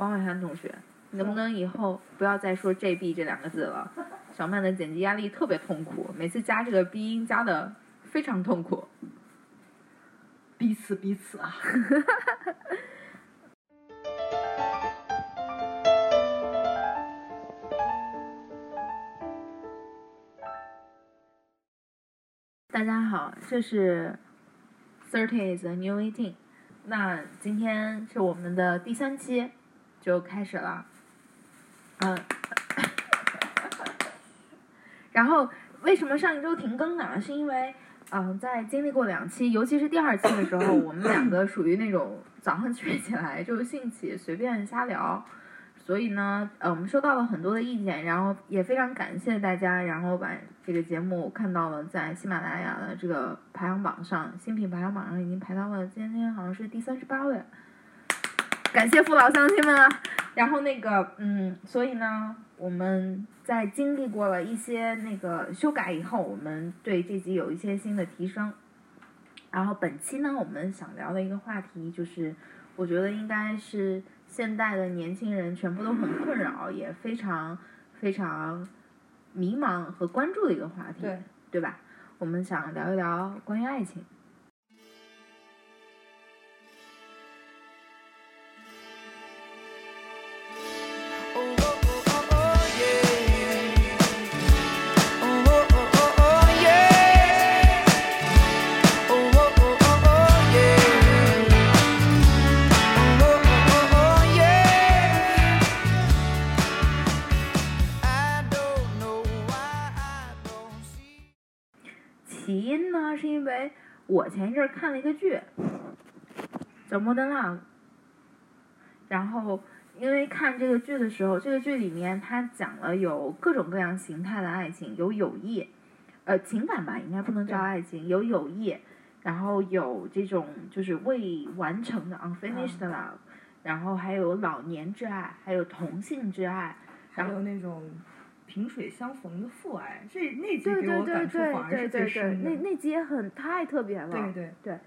王伟涵同学，你能不能以后不要再说 JB 这两个字了？小曼的剪辑压力特别痛苦，每次加这个鼻音加的非常痛苦。彼此彼此啊！大家好，这是 Thirty is a new eighteen。那今天是我们的第三期，就开始了。嗯，然后为什么上一周停更呢？是因为嗯，在经历过两期，尤其是第二期的时候，我们两个属于那种早上睡起来就兴起随便瞎聊。所以呢，呃，我们收到了很多的意见，然后也非常感谢大家，然后把这个节目看到了在喜马拉雅的这个排行榜上，新品排行榜上已经排到了今天好像是第三十八位，感谢父老乡亲们啊！然后那个，嗯，所以呢，我们在经历过了一些那个修改以后，我们对这集有一些新的提升。然后本期呢，我们想聊的一个话题就是，我觉得应该是。现代的年轻人全部都很困扰，也非常非常迷茫和关注的一个话题，对对吧？我们想聊一聊关于爱情。我前一阵看了一个剧，叫《Modern Love》，然后因为看这个剧的时候，这个剧里面它讲了有各种各样形态的爱情，有友谊，呃，情感吧，应该不能叫爱情，有友谊，然后有这种就是未完成的 unfinished love，然后还有老年之爱，还有同性之爱，还有那种。萍水相逢的父爱，这那集给我感触反而是最深的。那那集也很太特别了。对对对，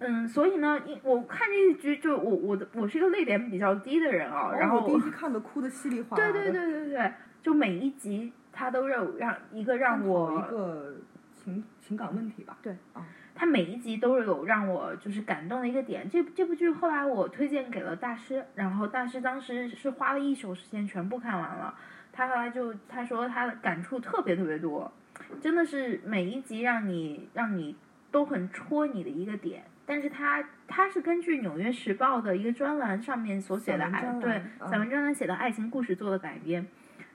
嗯，所以呢，因我看这一局就我我的我是一个泪点比较低的人啊，然后我第一集看的哭的稀里哗啦的。对对对对对，就每一集他都让让一个让我一个情情感问题吧。对啊，他每一集都有让我就是感动的一个点。这这部剧后来我推荐给了大师，然后大师当时是花了一宿时间全部看完了。他后来就他说他的感触特别特别多，真的是每一集让你让你都很戳你的一个点。但是他他是根据《纽约时报》的一个专栏上面所写的爱对散文专栏写的爱情故事做的改编，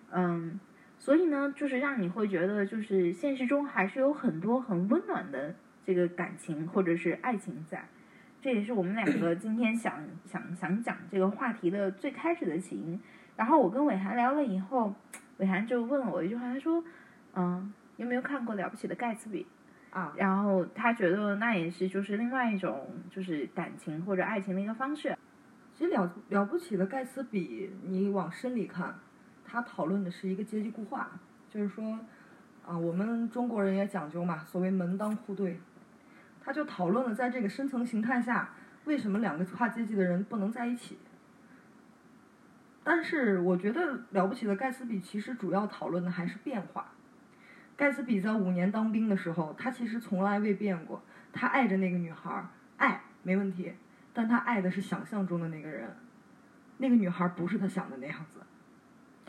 嗯，所以呢，就是让你会觉得就是现实中还是有很多很温暖的这个感情或者是爱情在。这也是我们两个今天想想想讲这个话题的最开始的起因。然后我跟伟涵聊了以后，伟涵就问了我一句话，他说：“嗯，有没有看过《了不起的盖茨比》？”啊，然后他觉得那也是就是另外一种就是感情或者爱情的一个方式。其实了了不起的盖茨比，你往深里看，他讨论的是一个阶级固化，就是说，啊，我们中国人也讲究嘛，所谓门当户对，他就讨论了在这个深层形态下，为什么两个跨阶级的人不能在一起。但是我觉得了不起的盖茨比其实主要讨论的还是变化。盖茨比在五年当兵的时候，他其实从来未变过，他爱着那个女孩，爱没问题，但他爱的是想象中的那个人，那个女孩不是他想的那样子，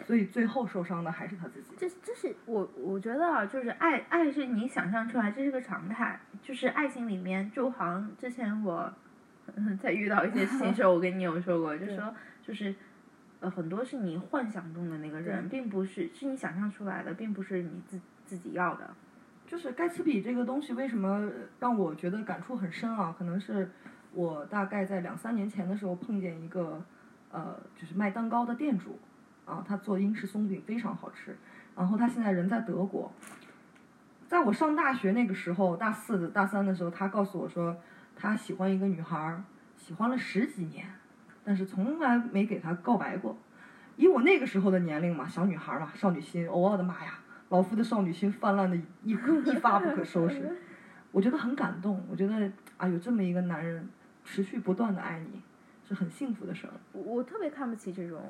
所以最后受伤的还是他自己。这这是我我觉得啊，就是爱爱是你想象出来，这是个常态，就是爱情里面，就好像之前我 在遇到一些事情时候，我跟你有说过，就说就是。呃，很多是你幻想中的那个人，并不是是你想象出来的，并不是你自自己要的。就是盖茨比这个东西，为什么让我觉得感触很深啊？可能是我大概在两三年前的时候碰见一个呃，就是卖蛋糕的店主啊，他做英式松饼非常好吃。然后他现在人在德国。在我上大学那个时候，大四、大三的时候，他告诉我说，他喜欢一个女孩，喜欢了十几年。但是从来没给他告白过，以我那个时候的年龄嘛，小女孩嘛，少女心，哦我的妈呀，老夫的少女心泛滥的一一发不可收拾，我觉得很感动，我觉得啊有这么一个男人持续不断的爱你，是是很幸福的事儿。我我特别看不起这种，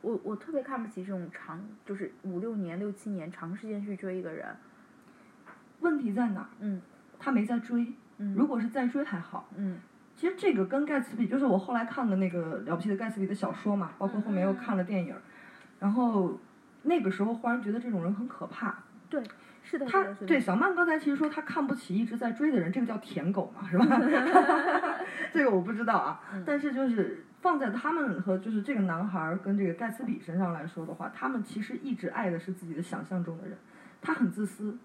我我特别看不起这种长，就是五六年、六七年长时间去追一个人。问题在哪儿？嗯他没在追，嗯如果是在追还好。嗯其实这个跟盖茨比，就是我后来看的那个了不起的盖茨比的小说嘛，包括后面又看了电影儿，然后那个时候忽然觉得这种人很可怕。对，是的，他。对小曼刚才其实说他看不起一直在追的人，这个叫舔狗嘛，是吧？这个我不知道啊，嗯但是就是放在他们和就是这个男孩儿跟这个盖茨比身上来说的话，他们其实一直爱的是自己的想象中的人，他很自私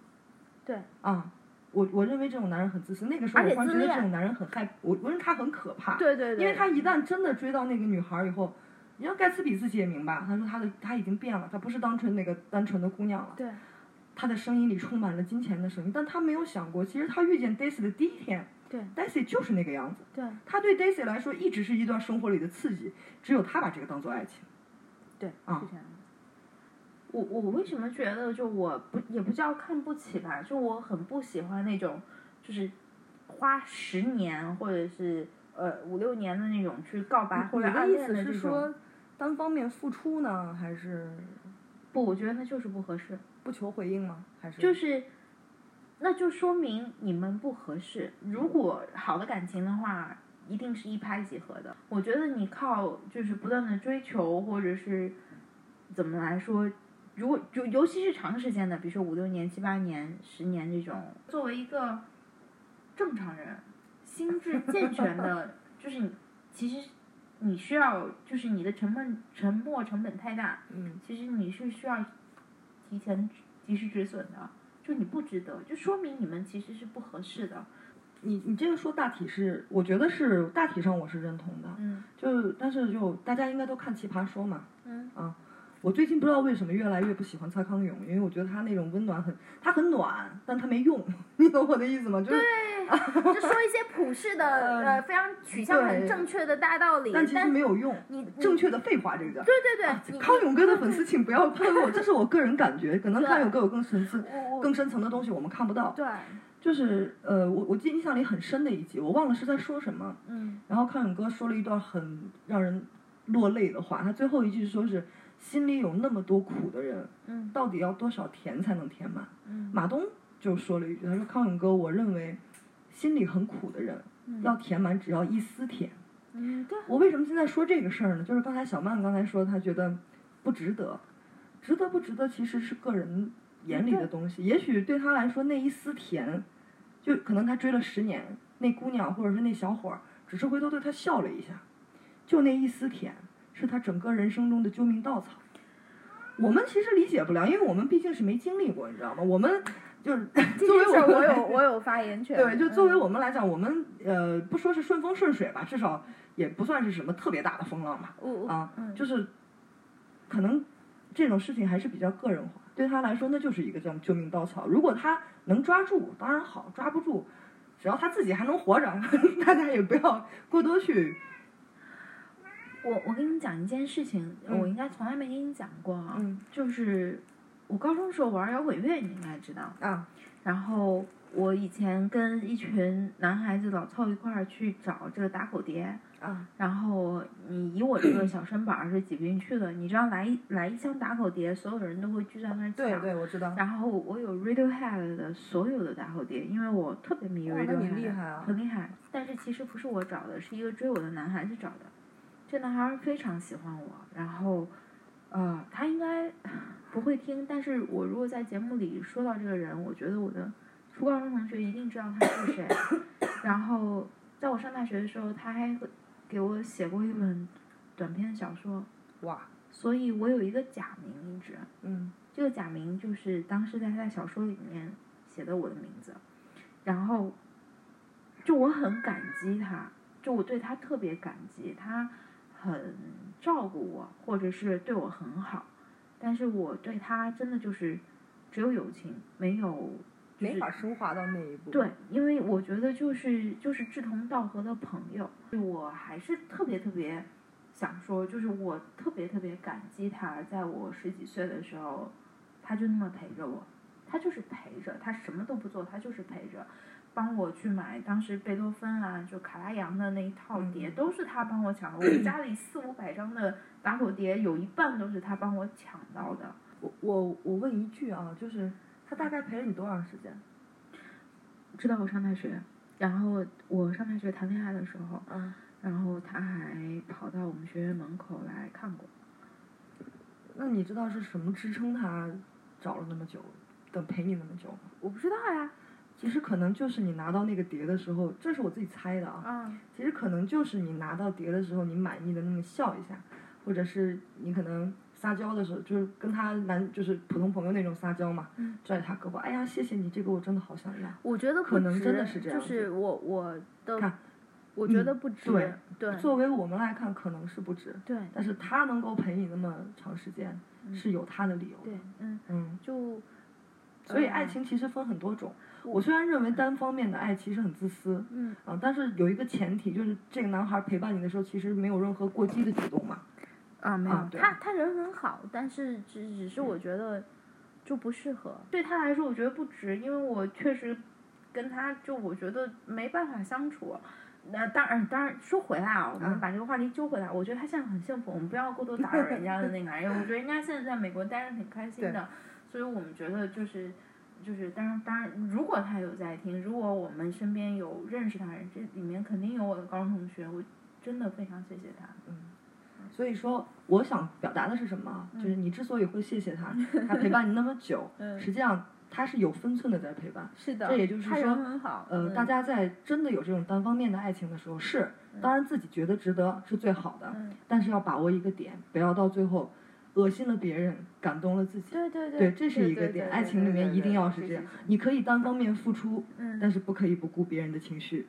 对，啊。我我认为这种男人很自私，那个时候我忽然觉得这种男人很害，我我认为他很可怕。对对对，因为他一旦真的追到那个女孩儿以后，你让盖茨比自己也明白，他说他的他已经变了，他不是单纯那个单纯的姑娘了，对他的声音里充满了金钱的声音，但他没有想过，其实他遇见 Daisy 的第一天对，Daisy 就是那个样子，对他对 Daisy 来说一直是一段生活里的刺激，只有他把这个当做爱情。对，啊是这样的。我我为什么觉得就我不也不叫看不起吧，就我很不喜欢那种就是花十年或者是呃五六年的那种去告白或者暗恋的这种。是说单方面付出呢，还是不，我觉得那就是不合适。不求回应吗？还是就是，那就说明你们不合适。如果好的感情的话，一定是一拍即合的。我觉得你靠就是不断的追求，或者是怎么来说，如果就尤其是长时间的，比如说五六年、七八年、十年这种，作为一个正常人，心智健全的，就是你其实你需要，就是你的沉闷沉没成本太大，嗯。其实你是需要提前及时止损的，就你不值得，就说明你们其实是不合适的。你你这个说大体是，我觉得是大体上我是认同的，嗯。就但是就大家应该都看《奇葩说》嘛，嗯我最近不知道为什么越来越不喜欢蔡康永，因为我觉得他那种温暖很，他很暖，但他没用，你懂我的意思吗？就是，就说一些普世的 呃非常取向很正确的大道理，但其实没有用，你你正确的废话这个叫。对对对，你康永哥的粉丝请不要喷我，这是我个人感觉，可能 康永哥有更深层、我我更深层的东西我们看不到。对就是呃，我我记印象里很深的一集，我忘了是在说什么，嗯然后康永哥说了一段很让人落泪的话，他最后一句说是心里有那么多苦的人，嗯到底要多少甜才能填满？嗯马东就说了一句，他说康永哥，我认为心里很苦的人要填满只要一丝甜。嗯对我为什么现在说这个事儿呢？就是刚才小曼刚才说，她觉得不值得，值得不值得其实是个人眼里的东西。也许对他来说那一丝甜，就可能他追了十年，那姑娘或者是那小伙儿，只是回头对他笑了一下，就那一丝甜，是他整个人生中的救命稻草。我们其实理解不了，因为我们毕竟是没经历过，你知道吗？我们就是 作为我我有我有发言权，对，就作为嗯我们来讲，我们呃不说是顺风顺水吧，至少也不算是什么特别大的风浪吧。啊，嗯就是可能这种事情还是比较个人化，对他来说那就是一个这样救命稻草。如果他能抓住，当然好；抓不住，只要他自己还能活着，大家也不要过多去。我我跟你讲一件事情，嗯我应该从来没跟你讲过啊，嗯就是我高中时候玩摇滚乐，你应该知道。啊，然后我以前跟一群男孩子老凑一块儿去找这个打口碟，啊，然后你以我这个小身板儿是挤不进去的，你知道来一来一箱打口碟，所有人都会聚在那儿抢。对对，我知道。然后我有 Radiohead 的所有的打口碟，因为我特别迷哇 Radiohead，那你厉害啊很厉害。但是其实不是我找的，是一个追我的男孩子找的。这男孩非常喜欢我，然后，呃，他应该不会听，但是我如果在节目里说到这个人，我觉得我的初高中同学一定知道他是谁。然后在我上大学的时候，他还会给我写过一本短篇小说，哇，所以我有一个假名一直。嗯这个假名就是当时在他的小说里面写的我的名字，然后就我很感激他，就我对他特别感激，他很照顾我，或者是对我很好，但是我对他真的就是只有友情，没有就是没法升华到那一步。对，因为我觉得就是就是志同道合的朋友，我还是特别特别想说，就是我特别特别感激他，在我十几岁的时候，他就那么陪着我，他就是陪着，他什么都不做，他就是陪着，帮我去买当时贝多芬啊，就卡拉扬的那一套碟，嗯都是他帮我抢的。我 们家里四五百张的打口碟，有一半都是他帮我抢到的。我我我问一句啊，就是他大概陪了你多长时间？知道我上大学，然后我上大学谈恋爱的时候，嗯，然后他还跑到我们学院门口来看过。那你知道是什么支撑他找了那么久，等陪你那么久吗？我不知道呀，其实可能就是你拿到那个碟的时候，这是我自己猜的啊。嗯其实可能就是你拿到碟的时候，你满意的那么笑一下，或者是你可能撒娇的时候，就是跟他男就是普通朋友那种撒娇嘛，嗯拽他胳膊，哎呀，谢谢你，这个我真的好想要。我觉得可能真的是这样就是我我的看，我觉得不值。对对作为我们来看，可能是不值，对但是他能够陪你那么长时间，是有他的理由的。对，嗯，嗯，就所以呃爱情其实分很多种。我虽然认为单方面的爱其实很自私，嗯啊，但是有一个前提，就是这个男孩陪伴你的时候，其实没有任何过激的举动嘛。啊没有，啊他他人很好，但是只只是我觉得就不适合。对他来说，我觉得不值，因为我确实跟他就我觉得没办法相处。那当然，当然说回来啊，我们嗯把这个话题揪回来，我觉得他现在很幸福，我们不要过多打扰人家的那个，因为我觉得人家现在在美国待着挺开心的，所以我们觉得就是就是，当然当然，如果他有在听，如果我们身边有认识他的人，这里面肯定有我的高中同学，我真的非常谢谢他。嗯所以说，我想表达的是什么啊？就是你之所以会谢谢他，他陪伴你那么久，嗯实际上他是有分寸的在陪伴。是的，这也就是说，呃，嗯大家在真的有这种单方面的爱情的时候，是当然自己觉得值得是最好的，嗯但是要把握一个点，不要到最后恶心了别人，感动了自己。对对对，这是一个点。爱情里面一定要是这样，你可以单方面付出，嗯，但是不可以不顾别人的情绪。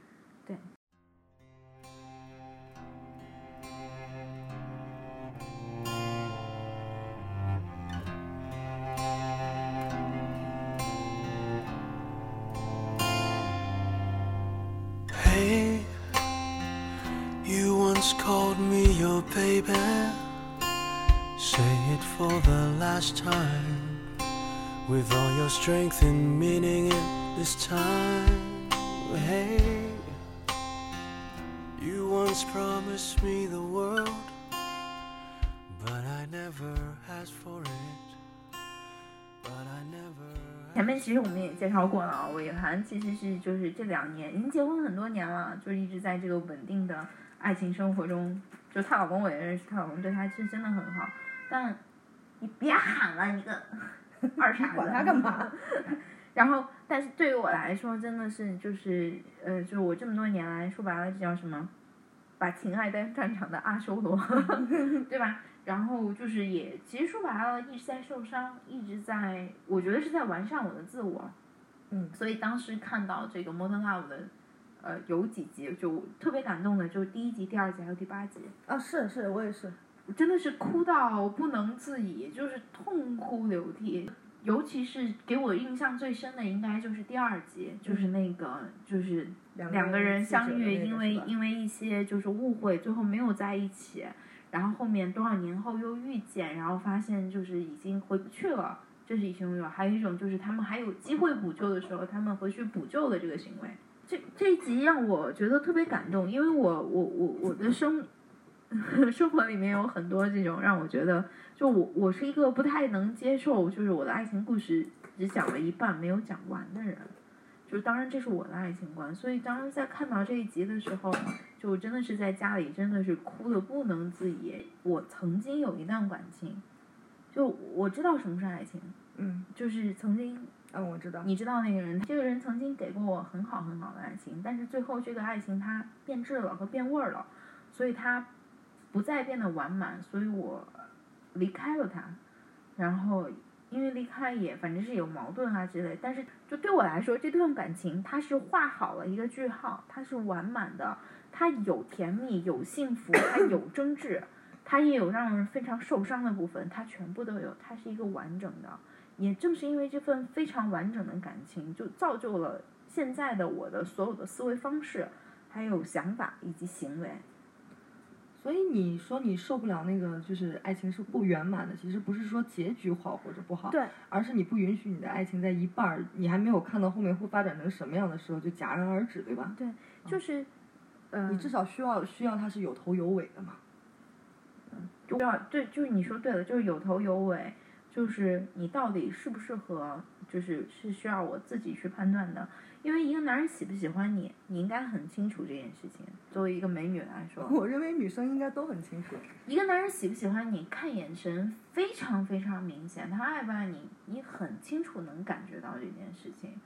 This time. Hey, you once promised me the world. But I never asked for it. But I never. 前面其实我们也介绍过了啊，伟涵其实是就是这两年已经结婚很多年了，就是一直在这个稳定的爱情生活中。就她老公我也认识，她老公对她是真的很好。但你别喊了，你个 二傻子！管他干嘛？然后，但是对于我来说，真的是就是呃，就是我这么多年来说白了，这叫什么？把情爱当战场的阿修罗，对吧？然后就是也，其实说白了，一直在受伤，一直在，我觉得是在完善我的自我。嗯，所以当时看到这个《Modern Love》的，呃，有几集就特别感动的，就是第一集、第二集还有第八集，啊，是是，我也是。真的是哭到不能自已，就是痛哭流涕。尤其是给我印象最深的，应该就是第二集，就是那个就是两两个人相遇，遇，因为因为一些就是误会，最后没有在一起，然后后面多少年后又遇见，然后发现就是已经回不去了，这是一种有，还有一种就是他们还有机会补救的时候，他们回去补救的这个行为。这这一集让我觉得特别感动，因为我我我我的生 生活里面有很多这种让我觉得，就我我是一个不太能接受，就是我的爱情故事只讲了一半没有讲完的人。就是当然这是我的爱情观，所以当时在看到这一集的时候，就真的是在家里真的是哭的不能自已。我曾经有一段感情，就我知道什么是爱情，嗯就是曾经嗯，我知道。你知道那个人，这个人曾经给过我很好很好的爱情，但是最后这个爱情它变质了和变味儿了，所以它不再变得完满，所以我离开了他，然后因为离开也反正是有矛盾啊之类，但是就对我来说，这段感情它是画好了一个句号，它是完满的，它有甜蜜，有幸福，它有争执，它也有让人非常受伤的部分，它全部都有，它是一个完整的。也正是因为这份非常完整的感情，就造就了现在的我的所有的思维方式，还有想法以及行为。所以你说你受不了那个，就是爱情是不圆满的，其实不是说结局好或者不好，对，而是你不允许你的爱情在一半儿，你还没有看到后面会发展成什么样的时候就戛然而止，对吧？对，就是，嗯、你至少需要需要它是有头有尾的嘛。就要对，就是你说对了，就是有头有尾，就是你到底适不适合，就是是需要我自己去判断的。因为一个男人喜不喜欢你，你应该很清楚这件事情。作为一个美女来说，我认为女生应该都很清楚。一个男人喜不喜欢你，看眼神非常非常明显，他爱不爱你，你很清楚能感觉到这件事情。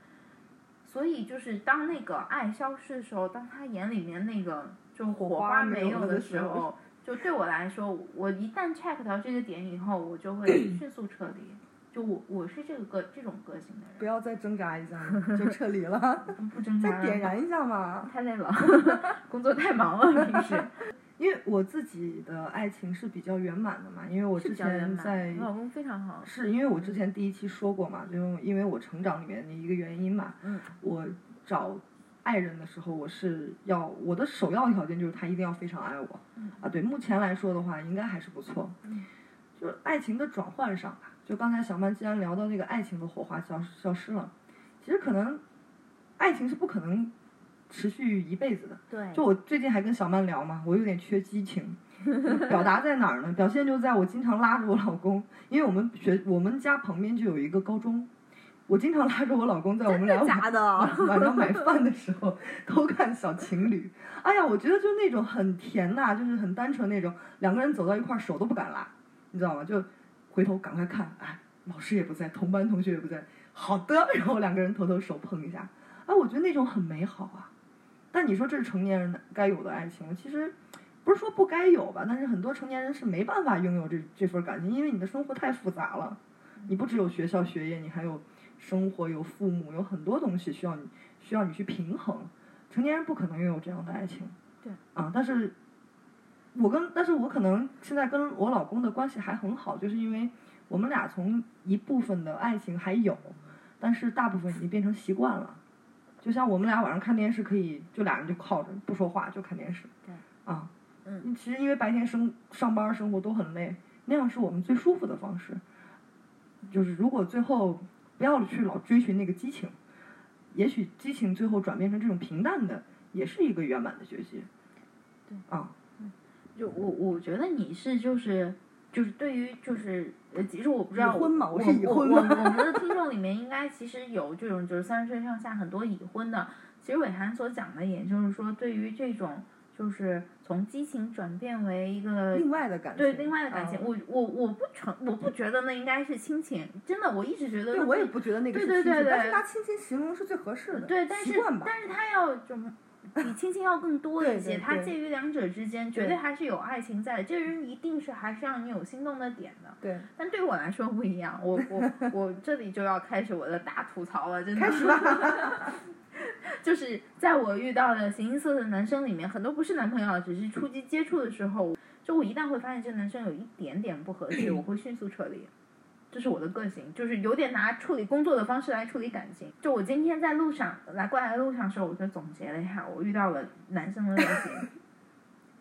所以就是当那个爱消失的时候，当他眼里面那个就火火花没没有的时候，就对我来说，我一旦 check 到这个点以后，我就会 迅速撤离。就我我是这个个这种个性的人，不要再挣扎一下，就撤离了，不不挣扎再点燃一下嘛。太累了，工作太忙了，平时因为我自己的爱情是比较圆满的嘛，因为我之。前在我老公非常好，是因为我之前第一期说过嘛，就因为我成长里面的一个原因嘛，嗯，我找爱人的时候，我是要我的首要条件就是他一定要非常爱我，嗯啊，对，目前来说的话，应该还是不错，嗯就是爱情的转换上吧，就刚才小曼既然聊到那个爱情的火花消消失了，其实可能爱情是不可能持续一辈子的，对，就我最近还跟小曼聊嘛，我有点缺激情，表达在哪儿呢？表现就在我经常拉着我老公，因为我们学我们家旁边就有一个高中，我经常拉着我老公在我们俩晚晚上买饭的时候偷看小情侣。哎呀，我觉得就那种很甜呐、就是很单纯那种，两个人走到一块儿手都不敢拉，你知道吗？就回头赶快看，哎，老师也不在，同班同学也不在，好的，然后两个人头头手碰一下，哎，我觉得那种很美好啊。但你说这是成年人该有的爱情？其实不是说不该有吧，但是很多成年人是没办法拥有这这份感情，因为你的生活太复杂了。你不只有学校学业，你还有生活，有父母，有很多东西需要你需要你去平衡。成年人不可能拥有这样的爱情。对。啊，但是我跟但是我可能现在跟我老公的关系还很好，就是因为我们俩从一部分的爱情还有，但是大部分已经变成习惯了。就像我们俩晚上看电视，可以就俩人就靠着不说话就看电视。对。啊。嗯。其实因为白天生上班生活都很累，那样是我们最舒服的方式。就是如果最后不要去老追寻那个激情，也许激情最后转变成这种平淡的，也是一个圆满的结局。对。啊。就我我觉得你是就是就是对于就是呃，其实我不知道已婚嘛我我是已婚我我我们的听众里面应该其实有这种就是三十岁上下很多已婚的。其实伟涵所讲的，也就是说，对于这种就是从激情转变为一个另外的感情。对另外的感情，啊我我我不成我不觉得那应该是亲情，真的，我一直觉得对，我也不觉得那个是亲情，对对对对但是拿亲情形容是最合适的。对，但是。但是他要就比亲情要更多一些，对对对他介于两者之间，绝对对还是有爱情在的。这个人一定是还是让你有心动的点的。对，但对我来说不一样，我我我 这里就要开始我的大吐槽了，真的。开始吧。就是在我遇到的形形色色的男生里面，很多不是男朋友，只是初级接触的时候，就我一旦会发现这个男生有一点点不合适，我会迅速撤离。这是我的个性，就是有点拿处理工作的方式来处理感情。就我今天在路上来过来的路上的时候，我就总结了一下我遇到了男生的类型。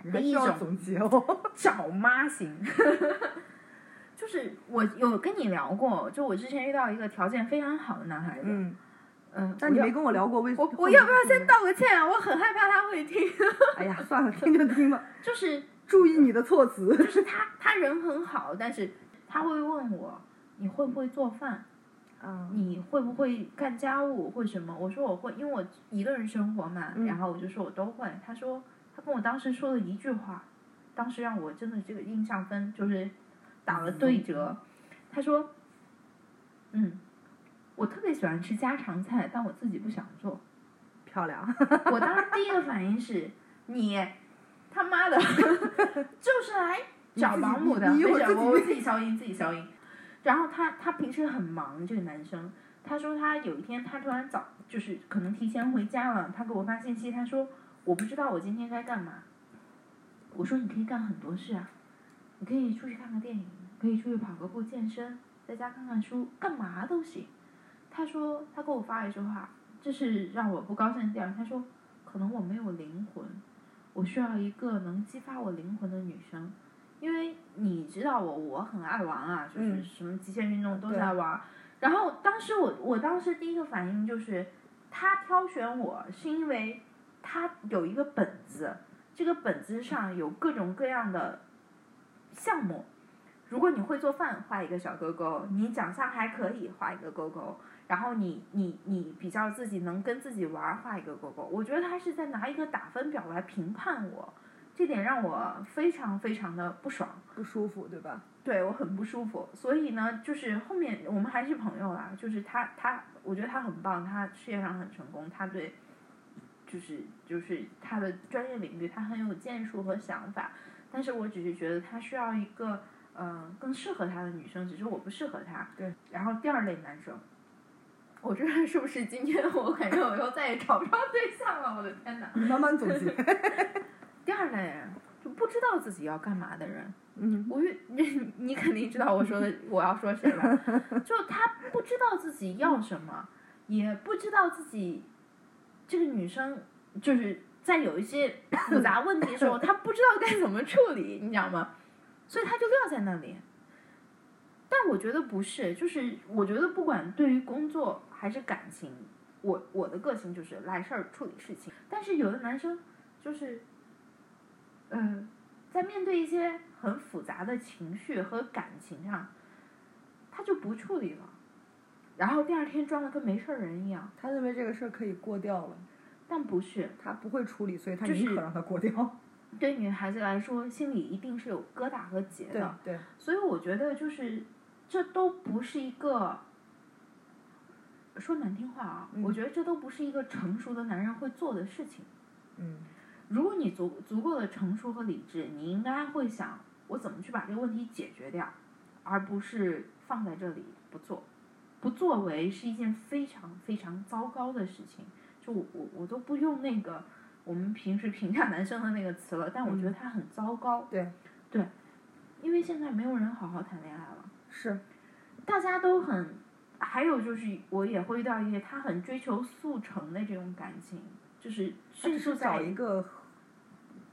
第一种总结哦。找妈型，就是我有跟你聊过，就我之前遇到一个条件非常好的男孩子，嗯，嗯，但你没跟我聊过为我后我要不要先？道个歉啊？我很害怕他会听，哎呀，算了，听就听吧，就是注意你的措辞。就是他他人很好，但是他会问我你会不会做饭，啊，你会不会干家务或什么？我说我会，因为我一个人生活嘛，嗯然后我就说我都会。他说他跟我当时说了一句话，当时让我真的这个印象分就是打了对折。他说，嗯，我特别喜欢吃家常菜，但我自己不想做。漂亮。我当时第一个反应是，你他妈的 就是来找保姆的，没事，我我自己消音，自己消音。然后他他平时很忙，这个男生，他说他有一天他突然早就是可能提前回家了，他给我发信息，他说我不知道我今天该干嘛。我说你可以干很多事啊，你可以出去看个电影，可以出去跑个步健身，在家看看书，干嘛都行。他说他给我发一句话，这是让我不高兴的地方。他说可能我没有灵魂。我需要一个能激发我灵魂的女生，因为你知道我，我很爱玩啊，就是嗯什么极限运动都在玩。然后当时我，我当时第一个反应就是，他挑选我是因为他有一个本子，这个本子上有各种各样的项目。如果你会做饭，画一个小勾勾；你长相还可以，画一个勾勾。然后你你你比较自己能跟自己玩，画一个勾勾。我觉得他是在拿一个打分表来评判我，这点让我非常非常的不爽。不舒服，对吧？对我很不舒服，所以呢，就是后面我们还是朋友啦。就是他他，我觉得他很棒，他事业上很成功，他对，就是就是他的专业领域他很有建树和想法。但是我只是觉得他需要一个呃更适合他的女生，只是我不适合他。对。然后第二类男生，我这是不是今天我感觉我以后再也找不着对象了？我的天哪！你慢慢总结。第二类人就不知道自己要干嘛的人。嗯，我越你 你肯定知道我说的我要说谁吧？就他不知道自己要什么，也不知道自己这个女生就是在有一些复杂问题的时候，他不知道该怎么处理，你知道吗？所以他就撂在那里。但我觉得不是，就是我觉得不管对于工作还是感情，我我的个性就是来事儿处理事情。但是有的男生就是，嗯、在面对一些很复杂的情绪和感情上，他就不处理了，然后第二天装的跟没事儿人一样，他认为这个事儿可以过掉了，但不是。他不会处理，所以他就是宁可让他过掉。对女孩子来说，心里一定是有疙瘩和结对的，对，所以我觉得就是这都不是一个。说难听话啊，嗯我觉得这都不是一个成熟的男人会做的事情。嗯，如果你足足够的成熟和理智，你应该会想我怎么去把这个问题解决掉，而不是放在这里不做。不作为是一件非常非常糟糕的事情。就我我我都不用那个我们平时评价男生的那个词了，但我觉得他很糟糕。对对，因为现在没有人好好谈恋爱了。是，大家都很，还有就是我也会遇到一些他很追求速成的这种感情，就是迅速在找一个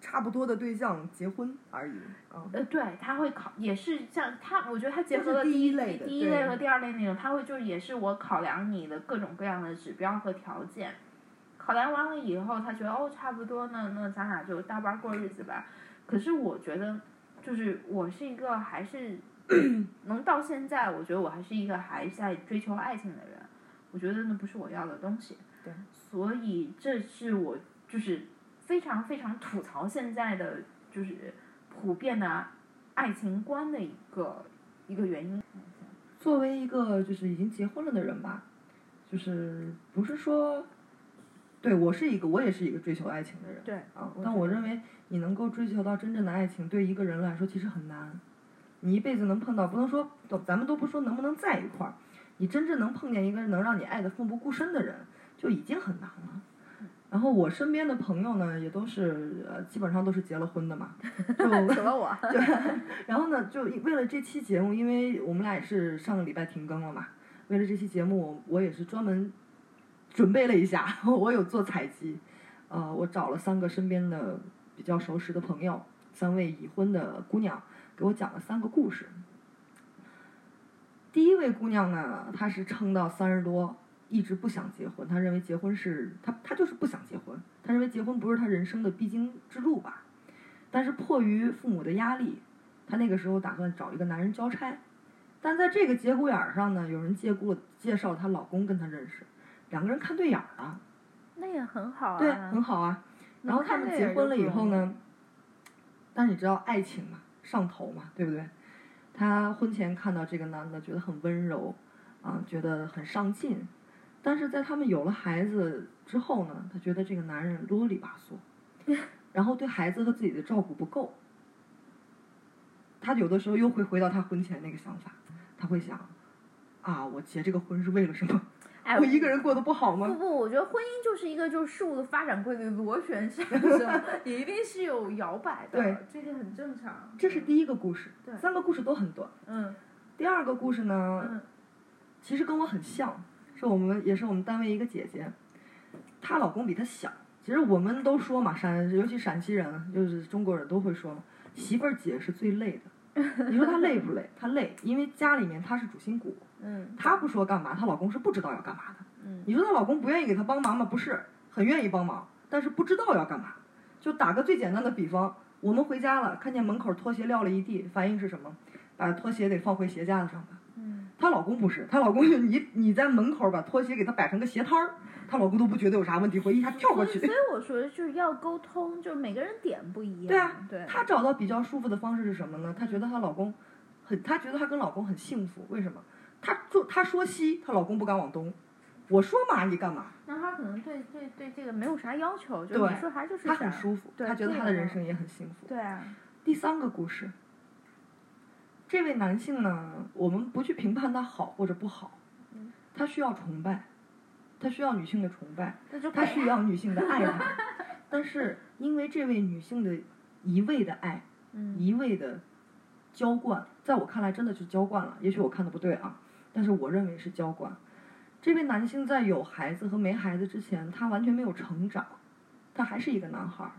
差不多的对象结婚而已。嗯，呃，对，他会考，也是像他，我觉得他结合了第第一类的第一类和第二类那种，他会就是也是我考量你的各种各样的指标和条件，考量完了以后，他觉得哦差不多呢，那咱俩就搭班过日子吧。可是我觉得，就是我是一个还是能到现在，我觉得我还是一个还在追求爱情的人，我觉得那不是我要的东西。对，所以这是我就是非常非常吐槽现在的就是普遍的爱情观的一个一个原因。作为一个就是已经结婚了的人吧，就是不是说，对我是一个，我也是一个追求爱情的人。对啊，但我认为你能够追求到真正的爱情，对一个人来说其实很难。你一辈子能碰到，不能说，都咱们都不说能不能在一块儿，你真正能碰见一个能让你爱的奋不顾身的人，就已经很难了。然后我身边的朋友呢，也都是呃，基本上都是结了婚的嘛，就 除了我，对，然后呢，就为了这期节目，因为我们俩也是上个礼拜停更了嘛，为了这期节目，我我也是专门准备了一下，我有做采集，呃，我找了三个身边的比较熟识的朋友，三位已婚的姑娘，给我讲了三个故事。第一位姑娘呢，她是撑到三十多，一直不想结婚，他认为结婚是他他就是不想结婚，他认为结婚不是他人生的必经之路吧。但是迫于父母的压力，他那个时候打算找一个男人交差。但在这个节骨眼儿上呢，有人借过介绍她老公跟她认识，两个人看对眼儿了，那也很好啊。对，很好啊。然后他们结婚了以后呢，但是你知道爱情嘛，上头嘛，对不对？她婚前看到这个男的，觉得很温柔，啊，觉得很上进。但是在他们有了孩子之后呢，她觉得这个男人啰里吧嗦，然后对孩子和自己的照顾不够。她有的时候又会回到她婚前那个想法，她会想，啊，我结这个婚是为了什么？哎，我一个人过得不好吗？不不，我觉得婚姻就是一个就是事物的发展规律，螺旋上升，也一定是有摇摆的，对，这个很正常。这是第一个故事，对三个故事都很短。嗯第二个故事呢，嗯其实跟我很像，是我们也是我们单位一个姐姐，她老公比她小，其实我们都说嘛，陕尤其陕西人，就是中国人都会说嘛，媳妇儿姐是最累的。你说她累不累？她累，因为家里面她是主心骨，嗯她不说干嘛，她老公是不知道要干嘛的。嗯你说她老公不愿意给她帮忙吗？不是，很愿意帮忙，但是不知道要干嘛。就打个最简单的比方，我们回家了，看见门口拖鞋撂了一地，反应是什么？把拖鞋得放回鞋架子上吧。嗯她老公不是，她老公就你你在门口把拖鞋给她摆成个鞋摊儿，她老公都不觉得有啥问题，会一下跳过去所以。我说就是要沟通，就是每个人点不一样。对啊，对，她找到比较舒服的方式是什么呢？她觉得她老公很，她觉得她跟老公很幸福。为什么？她做她说西，她老公不敢往东。我说嘛，你干嘛？那她可能对对对这个没有啥要求，就对你说啥就是她很舒服，她觉得她的人生也很幸福。对啊，第三个故事，这位男性呢，我们不去评判他好或者不好嗯，他需要崇拜，他需要女性的崇拜，他需要女性的爱他。但是因为这位女性的一味的爱，嗯一味的娇惯，在我看来真的是娇惯了。也许我看的不对啊，但是我认为是娇惯。这位男性在有孩子和没孩子之前，他完全没有成长，他还是一个男孩儿。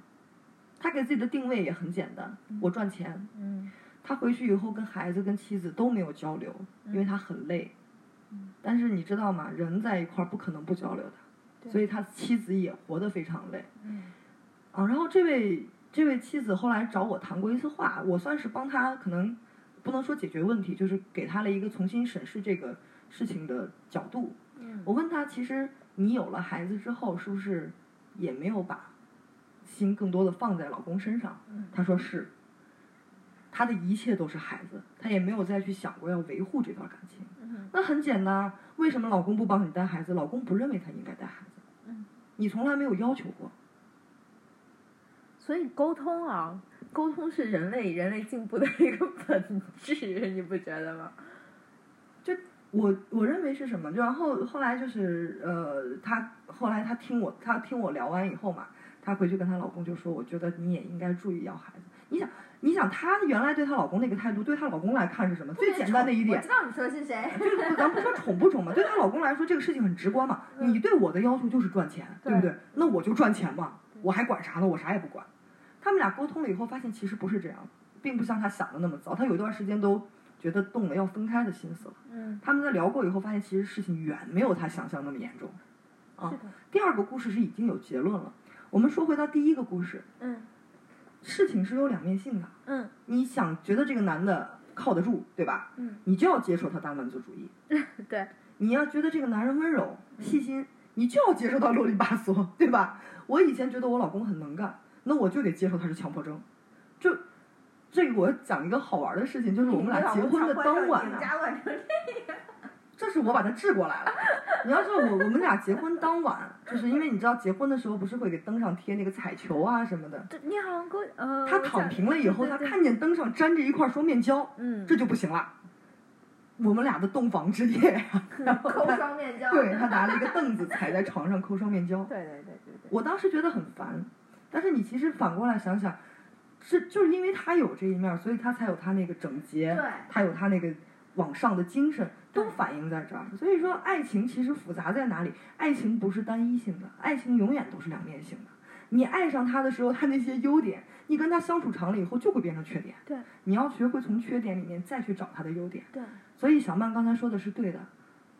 他给自己的定位也很简单，我赚钱。嗯他回去以后跟孩子跟妻子都没有交流，因为他很累。但是你知道吗？人在一块儿不可能不交流的，所以他妻子也活得非常累。嗯啊，然后这位这位妻子后来找我谈过一次话，我算是帮他，可能不能说解决问题，就是给他了一个重新审视这个事情的角度。嗯我问他，其实你有了孩子之后，是不是也没有把心更多的放在老公身上？嗯他说是，他的一切都是孩子，他也没有再去想过要维护这段感情。嗯那很简单，为什么老公不帮你带孩子？老公不认为他应该带孩子，嗯你从来没有要求过。所以沟通啊，沟通是人类人类进步的一个本质，你不觉得吗？就我我认为是什么？就然后后来就是呃，她后来她听我她听我聊完以后嘛，她回去跟她老公就说，我觉得你也应该注意要孩子。你想你想，她原来对她老公那个态度，对她老公来看是什么？最简单的一点我知，道你说的是谁。就是 咱不说宠不宠嘛，对她老公来说这个事情很直观嘛。你对我的要求就是赚钱，对不对？那我就赚钱嘛，我还管啥呢？我啥也不管。他们俩沟通了以后，发现其实不是这样，并不像他想的那么糟。他有一段时间都觉得动了要分开的心思了。嗯，他们在聊过以后，发现其实事情远没有他想象那么严重。啊第二个故事是已经有结论了。我们说回到第一个故事，嗯事情是有两面性的。嗯你想觉得这个男的靠得住，对吧？嗯，你就要接受他大男子主义。对，你要觉得这个男人温柔细心，你就要接受他啰里吧嗦，对吧？我以前觉得我老公很能干，那我就得接受他是强迫症。就这个，我讲一个好玩的事情，就是我们俩结婚的当晚这是我把他治过来了。你要知道我，我们俩结婚当晚，就是因为你知道结婚的时候不是会给灯上贴那个彩球啊什么的。你好像跟呃，他躺平了以后，他看见灯上粘着一块双面胶，嗯，这就不行了。我们俩的洞房之夜呀，然后抠双面胶，对他拿了一个凳子踩在床上抠双面胶。对对对对对，我当时觉得很烦，但是你其实反过来想想，是就是因为他有这一面，所以他才有他那个整洁，对他有他那个往上的精神，都反映在这儿。所以说，爱情其实复杂在哪里？爱情不是单一性的，爱情永远都是两面性的。你爱上他的时候，他那些优点，你跟他相处长了以后就会变成缺点。对，你要学会从缺点里面再去找他的优点。对所以小曼刚才说的是对的，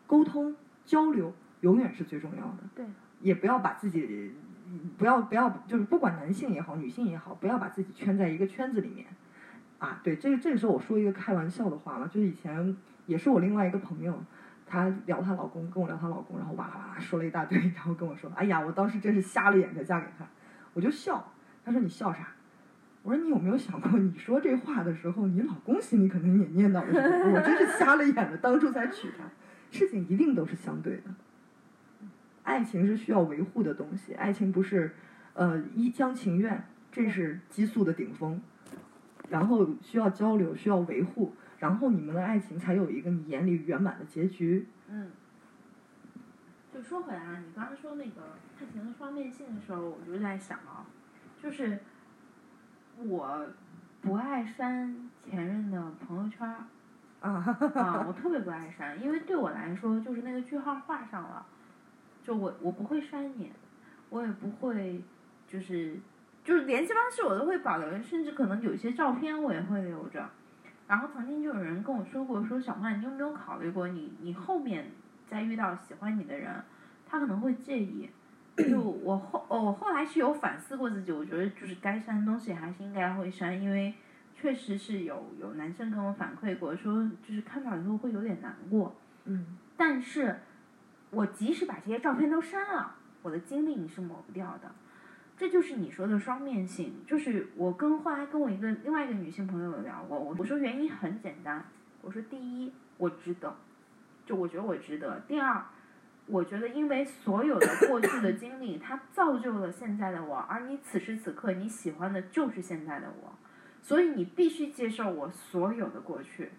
沟通交流永远是最重要的。对，也不要把自己，不要不要，就是不管男性也好，女性也好，不要把自己圈在一个圈子里面。啊，对，这个这个时候我说一个开玩笑的话嘛，就是以前也是我另外一个朋友，她聊她老公，跟我聊她老公，然后哇啦哇说了一大堆，然后跟我说，哎呀，我当时真是瞎了眼才嫁给他，我就笑，他说你笑啥？我说你有没有想过，你说这话的时候，你老公心里可能也念叨着？我真是瞎了眼了，当初才娶她。事情一定都是相对的，爱情是需要维护的东西，爱情不是呃一厢情愿，这是激素的顶峰，然后需要交流，需要维护，然后你们的爱情才有一个你眼里圆满的结局。嗯。就说回来啊，你刚刚说那个爱情的双面性的时候，我就在想啊，就是我不爱删前任的朋友圈儿啊，啊，我特别不爱删，因为对我来说，就是那个句号画上了，就我我不会删你，我也不会就是就是联系方式我都会保留，甚至可能有些照片我也会留着。然后曾经就有人跟我说过，说小曼，你有没有考虑过你你后面再遇到喜欢你的人，他可能会介意。就我后哦，我后来是有反思过自己，我觉得就是该删的东西还是应该会删，因为确实是有有男生跟我反馈过，说就是看到以后会有点难过。嗯，但是，我即使把这些照片都删了，我的经历你是抹不掉的。这就是你说的双面性。就是我跟后来跟我一个另外一个女性朋友有聊过，我我说原因很简单，我说第一我值得，就我觉得我值得。第二，我觉得因为所有的过去的经历，它造就了现在的我，而你此时此刻你喜欢的就是现在的我，所以你必须接受我所有的过去。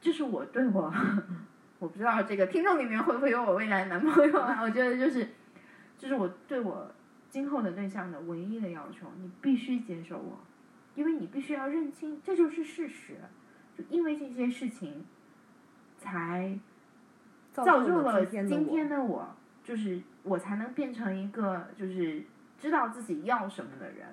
这是我对我。我不知道这个听众里面会不会有我未来男朋友啊？我觉得就是，就是我对我今后的对象的唯一的要求，你必须接受我，因为你必须要认清这就是事实，就因为这些事情，才造就了今天的我，就是我才能变成一个就是知道自己要什么的人。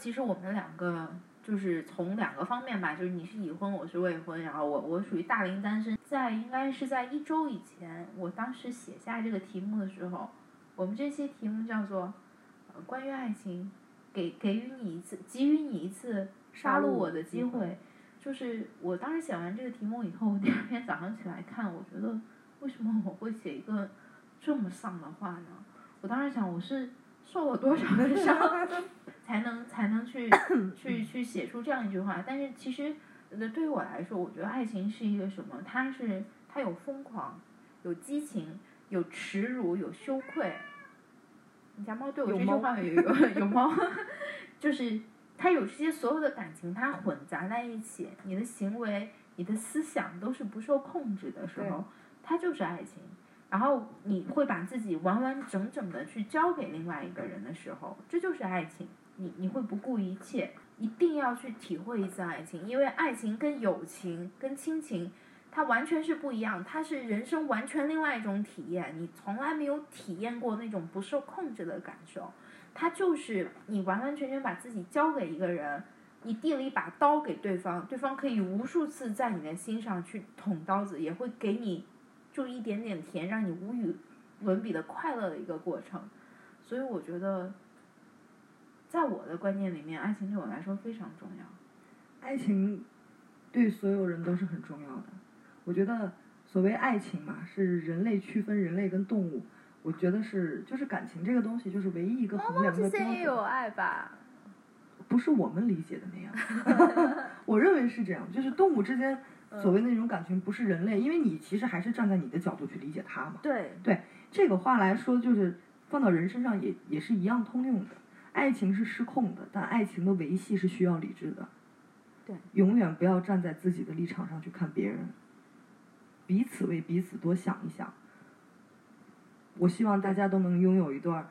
其实我们两个就是从两个方面吧，就是你是已婚，我是未婚，然后我我属于大龄单身。在应该是在一周以前，我当时写下这个题目的时候，我们这期题目叫做呃关于爱情，给给予你一次，给予你一次杀戮我的机会。就是我当时写完这个题目以后，第二天早上起来看，我觉得为什么我会写一个这么丧的话呢？我当时想，我是受了多少的 伤，才能才能去 去去写出这样一句话？但是其实，呃，对于我来说，我觉得爱情是一个什么？它是它有疯狂，有激情，有耻辱，有羞愧。你家猫对我这句话有有有猫，就是它有这些所有的感情，它混杂在一起，你的行为、你的思想都是不受控制的时候，它就是爱情。然后你会把自己完完整整的去交给另外一个人的时候，这就是爱情。你你会不顾一切，一定要去体会一次爱情，因为爱情跟友情、跟亲情，它完全是不一样，它是人生完全另外一种体验。你从来没有体验过那种不受控制的感受，它就是你完完全全把自己交给一个人，你递了一把刀给对方，对方可以无数次在你的心上去捅刀子，也会给你就一点点甜，让你无与伦比的快乐的一个过程。所以我觉得，在我的观念里面，爱情对我来说非常重要。爱情对所有人都是很重要的。我觉得所谓爱情嘛，是人类区分人类跟动物。我觉得是，就是感情这个东西，就是唯一一个衡量的标准，爱吧？不是我们理解的那样。我认为是这样，就是动物之间所谓的那种感情，不是人类，因为你其实还是站在你的角度去理解他嘛。对对，这个话来说，就是放到人身上也也是一样通用的。爱情是失控的，但爱情的维系是需要理智的。对，永远不要站在自己的立场上去看别人，彼此为彼此多想一想。我希望大家都能拥有一段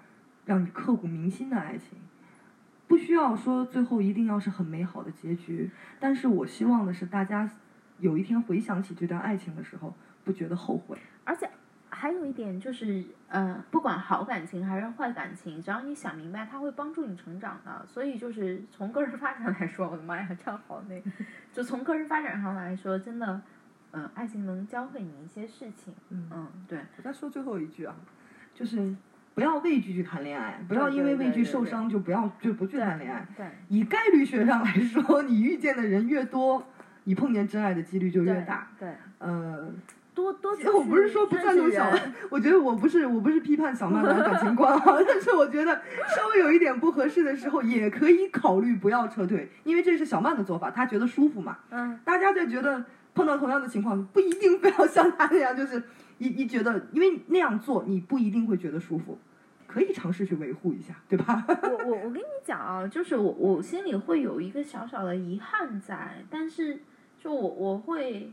让你刻骨铭心的爱情，不需要说最后一定要是很美好的结局，但是我希望的是大家有一天回想起这段爱情的时候，不觉得后悔。而且还有一点就是，呃，不管好感情还是坏感情，只要你想明白，它会帮助你成长的。所以就是从个人发展来说，我的妈呀，这样好累。就从个人发展上来说，真的，呃，爱情能教会你一些事情。嗯嗯，对，我再说最后一句啊，就是不要畏惧去谈恋爱，不要因为畏惧受伤就不要就不去谈恋爱。对，以概率学上来说，你遇见的人越多，你碰见真爱的几率就越大。对，呃，多多去我不是说不赞同小 我觉得我不是我不是批判小曼的感情观啊，但是我觉得稍微有一点不合适的时候，也可以考虑不要撤退，因为这是小曼的做法，她觉得舒服嘛。嗯，大家就觉得碰到同样的情况，不一定非要像她那样，就是一一觉得，因为那样做你不一定会觉得舒服，可以尝试去维护一下，对吧？我我我跟你讲啊，就是我我心里会有一个小小的遗憾在，但是就我我会，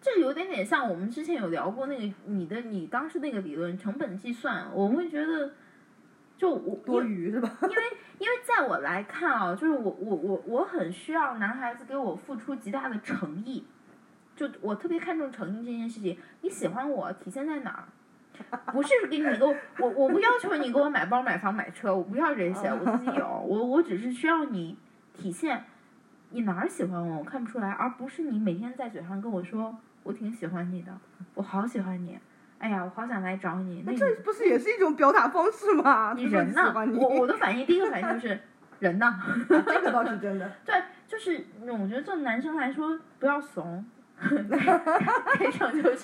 这个有点点像我们之前有聊过那个你的你当时那个理论成本计算，我会觉得就我多余是吧？因为因为在我来看啊，就是我我我我很需要男孩子给我付出极大的诚意，就我特别看重诚意这件事情。你喜欢我体现在哪儿？不是给你给我我我不要求你给我买包买房买车，我不要这些，我自己有，我我只是需要你体现你哪儿喜欢我，我看不出来，而不是你每天在嘴上跟我说我挺喜欢你的，我好喜欢你，哎呀，我好想来找你，那你这不是也是一种表达方式吗？你人呢？我我的反应第一个反应就是 人呢？这个倒是真的。对，就是我觉得这男生来说不要怂，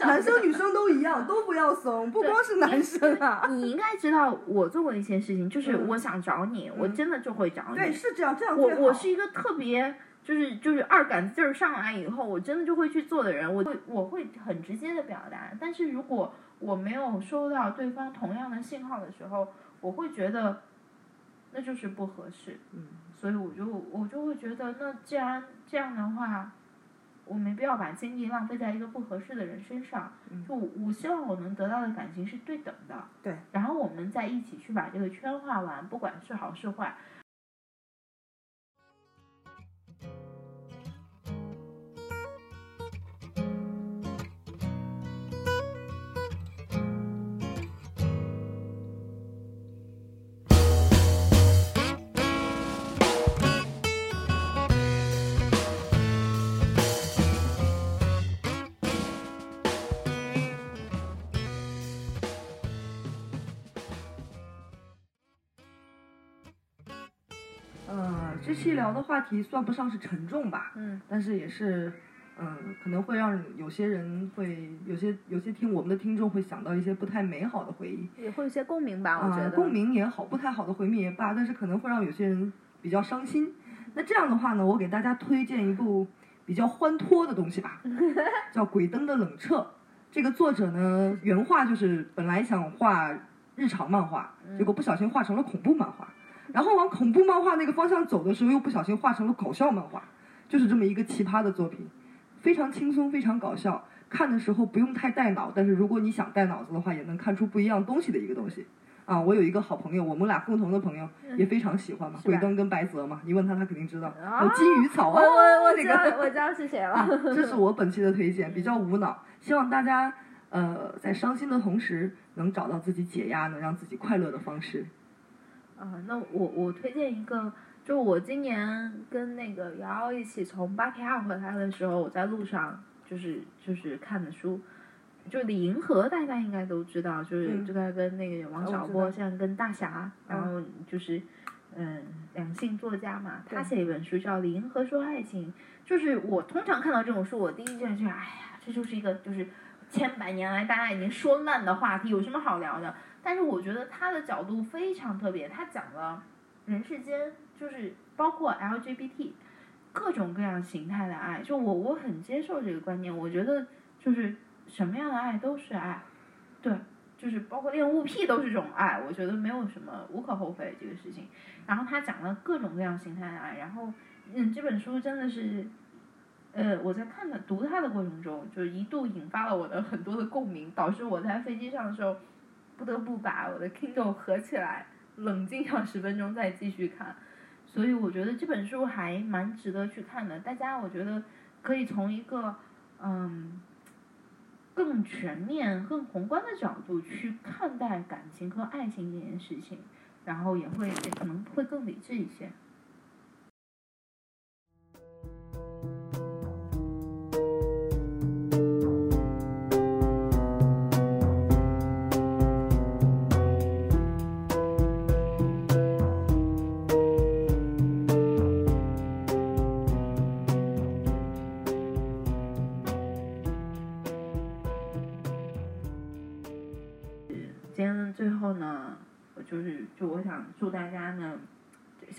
男生女生都一样，都不要怂，不光是男生啊。你应该知道我做过的一些事情，就是嗯我想找你，我真的就会找你对，你。是这样，这样我。我是一个特别就是就是二杆子劲儿上来以后，我真的就会去做的人，我会我会很直接的表达。但是如果我没有收到对方同样的信号的时候，我会觉得那就是不合适。嗯，所以我就我就会觉得，那既然这样的话，我没必要把精力浪费在一个不合适的人身上。嗯就我我希望我能得到的感情是对等的。对。然后我们再一起去把这个圈画完，不管是好是坏。呃，这期聊的话题算不上是沉重吧，嗯但是也是，嗯、可能会让有些人会有些有些听我们的听众会想到一些不太美好的回忆。也会有些共鸣吧，我觉得、共鸣也好，不太好的回忆也罢，但是可能会让有些人比较伤心。那这样的话呢，我给大家推荐一部比较欢脱的东西吧，叫《鬼灯的冷彻》。这个作者呢，原话就是本来想画日常漫画，结果不小心画成了恐怖漫画，然后往恐怖漫画那个方向走的时候，又不小心画成了搞笑漫画，就是这么一个奇葩的作品，非常轻松，非常搞笑。看的时候不用太带脑，但是如果你想带脑子的话，也能看出不一样东西的一个东西。啊，我有一个好朋友，我们俩共同的朋友也非常喜欢嘛，鬼灯跟白泽嘛，你问他他肯定知道。啊有金鱼草啊，我我那个知道我知道是谁啊了。这是我本期的推荐，比较无脑，希望大家呃在伤心的同时能找到自己解压、能让自己快乐的方式。啊，那我我推荐一个，就我今年跟那个瑶瑶一起从巴提亚回来的时候，我在路上就是就是看的书，就李银河大家应该都知道，就是嗯。就在跟那个王小波现在跟大侠，然后就是嗯两性作家嘛，他写一本书叫《李银河说爱情》，就是我通常看到这种书，我第一件事，哎呀，这就是一个就是千百年来大家已经说烂的话题，有什么好聊的？但是我觉得他的角度非常特别，他讲了人世间就是包括 LGBT 各种各样形态的爱，就我我很接受这个观念，我觉得就是什么样的爱都是爱，对，就是包括恋物癖都是这种爱，我觉得没有什么无可厚非这个事情。然后他讲了各种各样形态的爱，然后嗯，这本书真的是。呃，我在看的读它的过程中，就一度引发了我的很多的共鸣，导致我在飞机上的时候，不得不把我的 Kindle 合起来，冷静上十分钟再继续看。所以我觉得这本书还蛮值得去看的。大家我觉得可以从一个嗯更全面、更宏观的角度去看待感情和爱情这件事情，然后也会也可能会更理智一些。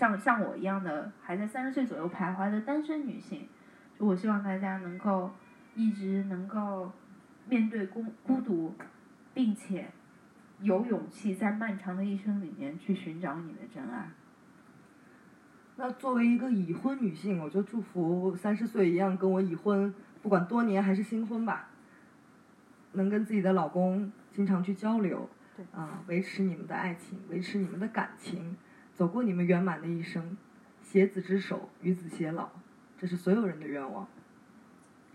像像我一样的还在三十岁左右徘徊的单身女性，就我希望大家能够一直能够面对孤孤独，并且有勇气在漫长的一生里面去寻找你的真爱。那作为一个已婚女性，我就祝福三十岁一样跟我已婚，不管多年还是新婚吧，能跟自己的老公经常去交流，对啊，维持你们的爱情，维持你们的感情，走过你们圆满的一生，携子之手，与子偕老，这是所有人的愿望。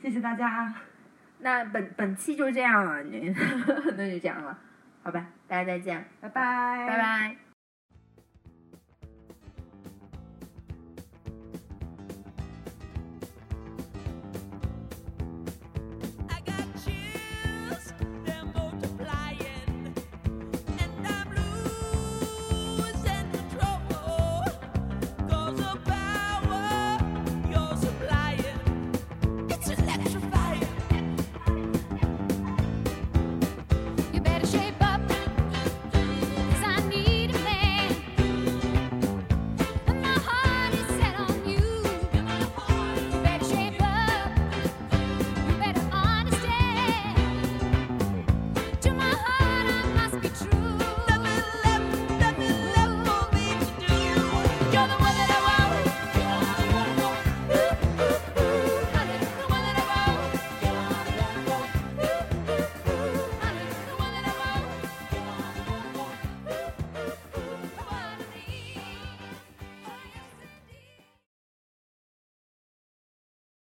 谢谢大家。那本本期就这样了，那 那就这样了，好吧，大家再见，拜拜，拜拜。